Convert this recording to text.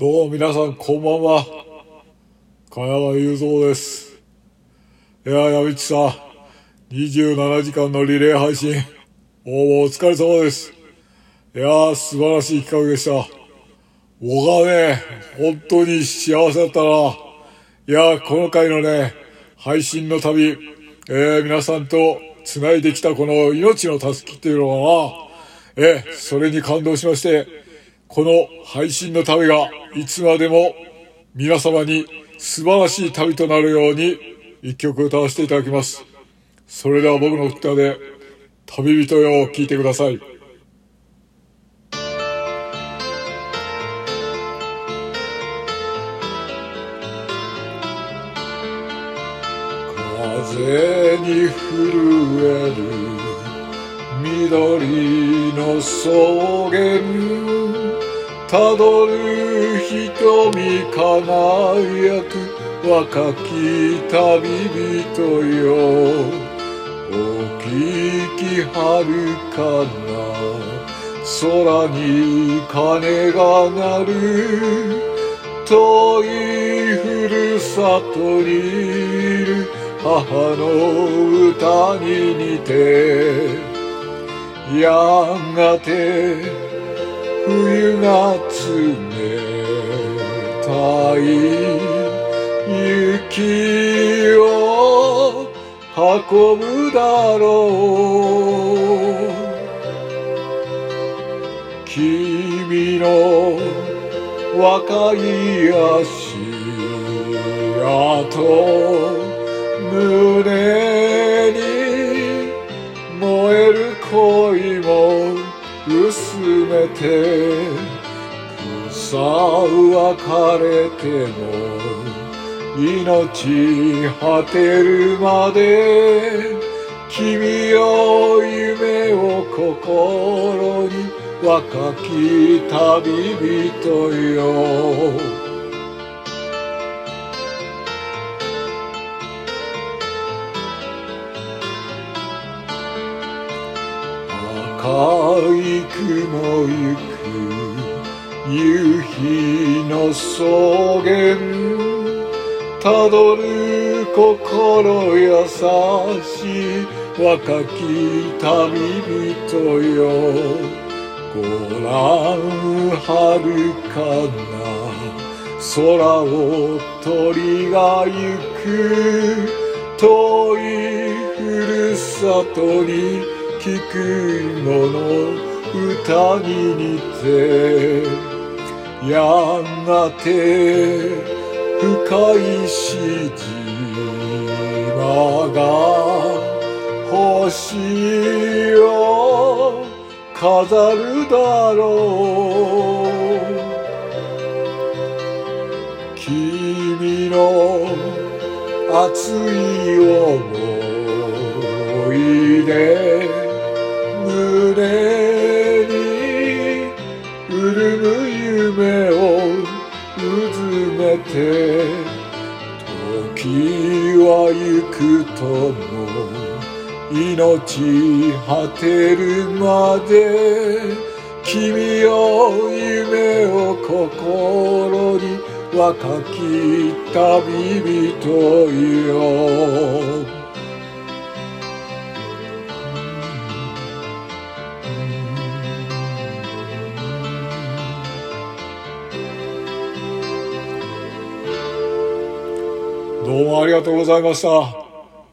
どうも皆さんこんばんは。茅山雄三です。いや、やみちさん、27時間のリレー配信、応募お疲れ様です。いやー、素晴らしい企画でした。僕はね、本当に幸せだったな。いやー、この回のね、配信の旅、えー、皆さんと繋いできたこの命のたすきっていうのはな、えー、それに感動しまして、この配信の旅がいつまでも皆様に素晴らしい旅となるように一曲歌わせていただきます。それでは僕の歌で旅人よを聴いてください。風に震える緑の草原たどる瞳輝く若き旅人よ。お聞きはるかな。空に鐘が鳴る。遠いふるさとにいる母の歌に似て。やがて冬が冷たい雪を運ぶだろう。君の若い足跡。薄めて草は枯れても命果てるまで君を夢を心に若き旅人よ。い雲ゆく夕日の草原。たどる心優しい若き旅人よ。ご覧はるかな。空を鳥が行く。遠いふるさとに聞くもの歌に似てやがて深いし島が星を飾るだろう。君の熱い潤む夢をうずめて時は行くとも命果てるまで君よ夢を心に若き旅人よどうもありがとうございました。